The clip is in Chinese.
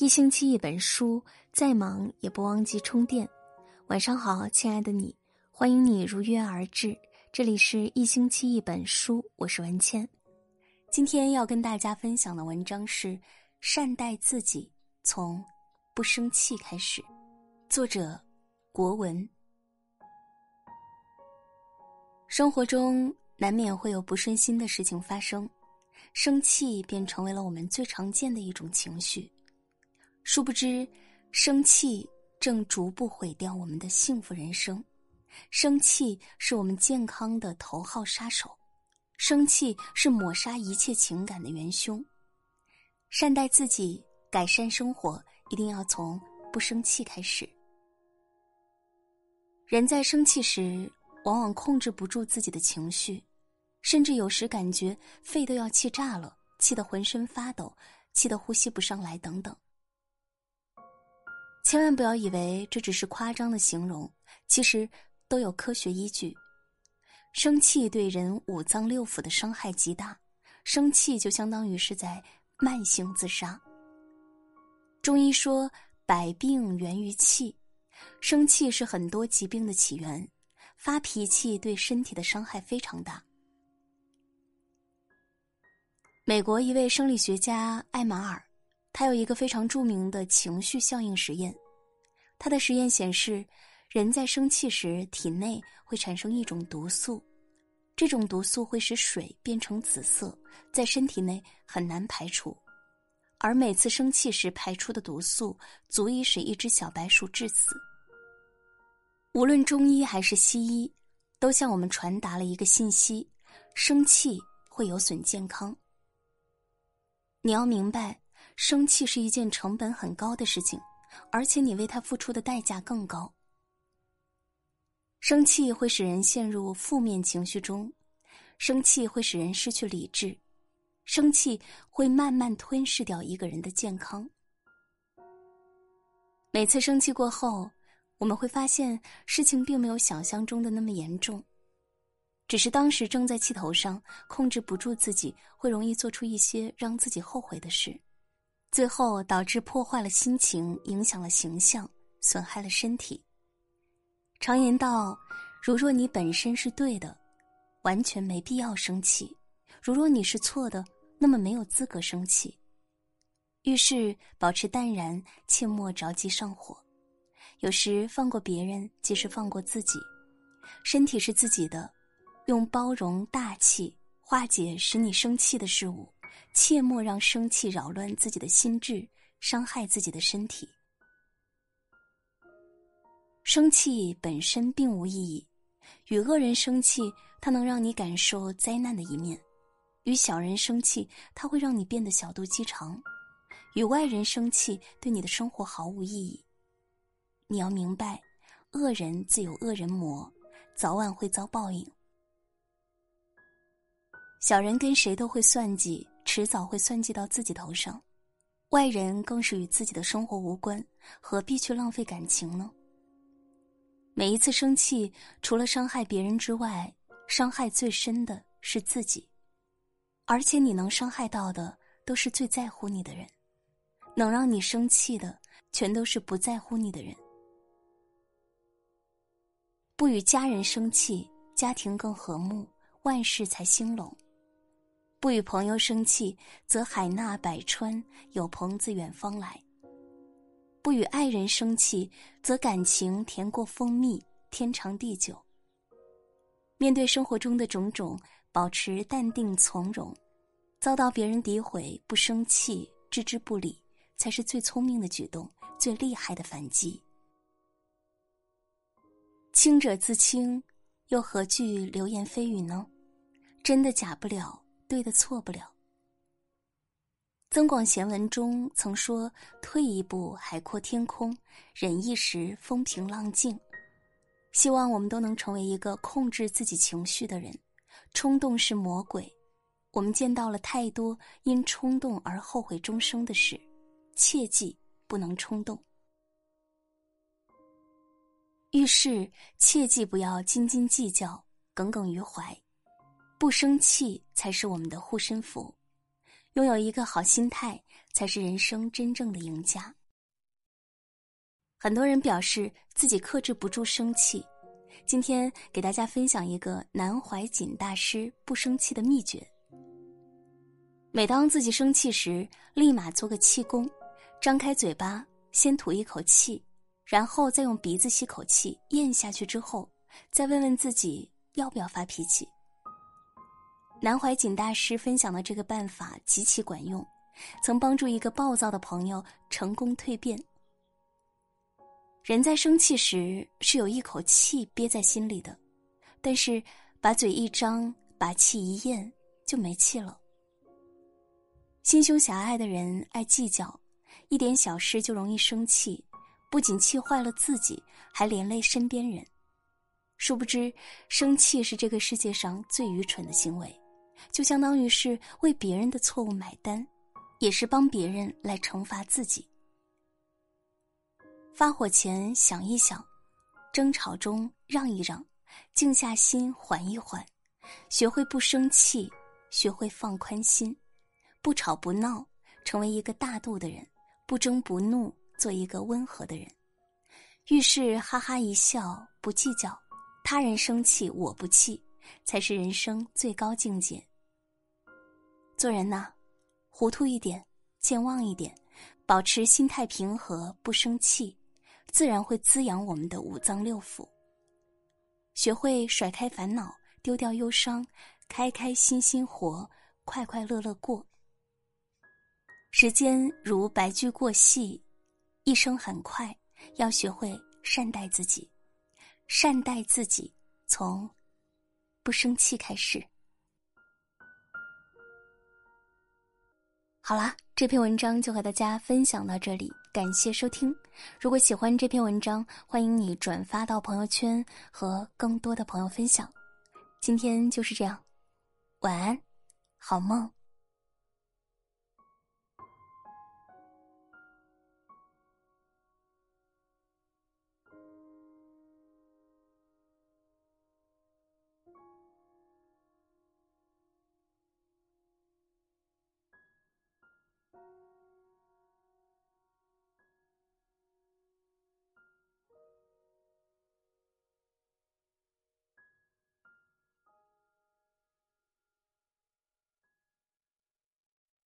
一星期一本书，再忙也不忘记充电。晚上好，亲爱的你，欢迎你如约而至。这里是一星期一本书，我是文倩。今天要跟大家分享的文章是《善待自己，从不生气开始》，作者国文。生活中难免会有不顺心的事情发生，生气便成为了我们最常见的一种情绪。殊不知，生气正逐步毁掉我们的幸福人生。生气是我们健康的头号杀手，生气是抹杀一切情感的元凶。善待自己，改善生活，一定要从不生气开始。人在生气时，往往控制不住自己的情绪，甚至有时感觉肺都要气炸了，气得浑身发抖，气得呼吸不上来，等等。千万不要以为这只是夸张的形容，其实都有科学依据。生气对人五脏六腑的伤害极大，生气就相当于是在慢性自杀。中医说百病源于气，生气是很多疾病的起源，发脾气对身体的伤害非常大。美国一位生理学家艾马尔。他有一个非常著名的情绪效应实验，他的实验显示，人在生气时体内会产生一种毒素，这种毒素会使水变成紫色，在身体内很难排除，而每次生气时排出的毒素足以使一只小白鼠致死。无论中医还是西医，都向我们传达了一个信息：生气会有损健康。你要明白。生气是一件成本很高的事情，而且你为他付出的代价更高。生气会使人陷入负面情绪中，生气会使人失去理智，生气会慢慢吞噬掉一个人的健康。每次生气过后，我们会发现事情并没有想象中的那么严重，只是当时正在气头上，控制不住自己，会容易做出一些让自己后悔的事。最后导致破坏了心情，影响了形象，损害了身体。常言道：“如若你本身是对的，完全没必要生气；如若你是错的，那么没有资格生气。”遇事保持淡然，切莫着急上火。有时放过别人，即是放过自己。身体是自己的，用包容大气化解使你生气的事物。切莫让生气扰乱自己的心智，伤害自己的身体。生气本身并无意义，与恶人生气，它能让你感受灾难的一面；与小人生气，它会让你变得小肚鸡肠；与外人生气，对你的生活毫无意义。你要明白，恶人自有恶人磨，早晚会遭报应。小人跟谁都会算计。迟早会算计到自己头上，外人更是与自己的生活无关，何必去浪费感情呢？每一次生气，除了伤害别人之外，伤害最深的是自己，而且你能伤害到的都是最在乎你的人，能让你生气的全都是不在乎你的人。不与家人生气，家庭更和睦，万事才兴隆。不与朋友生气，则海纳百川，有朋自远方来；不与爱人生气，则感情甜过蜂蜜，天长地久。面对生活中的种种，保持淡定从容，遭到别人诋毁不生气，置之不理，才是最聪明的举动，最厉害的反击。清者自清，又何惧流言蜚语呢？真的假不了。对的错不了。《增广贤文》中曾说：“退一步，海阔天空；忍一时，风平浪静。”希望我们都能成为一个控制自己情绪的人。冲动是魔鬼，我们见到了太多因冲动而后悔终生的事，切记不能冲动。遇事切记不要斤斤计较，耿耿于怀。不生气才是我们的护身符，拥有一个好心态，才是人生真正的赢家。很多人表示自己克制不住生气，今天给大家分享一个南怀瑾大师不生气的秘诀。每当自己生气时，立马做个气功，张开嘴巴，先吐一口气，然后再用鼻子吸口气咽下去之后，再问问自己要不要发脾气。南怀瑾大师分享的这个办法极其管用，曾帮助一个暴躁的朋友成功蜕变。人在生气时是有一口气憋在心里的，但是把嘴一张，把气一咽，就没气了。心胸狭隘的人爱计较，一点小事就容易生气，不仅气坏了自己，还连累身边人。殊不知，生气是这个世界上最愚蠢的行为。就相当于是为别人的错误买单，也是帮别人来惩罚自己。发火前想一想，争吵中让一让，静下心缓一缓，学会不生气，学会放宽心，不吵不闹，成为一个大度的人；不争不怒，做一个温和的人。遇事哈哈一笑，不计较，他人生气我不气，才是人生最高境界。做人呐，糊涂一点，健忘一点，保持心态平和，不生气，自然会滋养我们的五脏六腑。学会甩开烦恼，丢掉忧伤，开开心心活，快快乐乐过。时间如白驹过隙，一生很快，要学会善待自己，善待自己，从不生气开始。好啦，这篇文章就和大家分享到这里，感谢收听。如果喜欢这篇文章，欢迎你转发到朋友圈和更多的朋友分享。今天就是这样，晚安，好梦。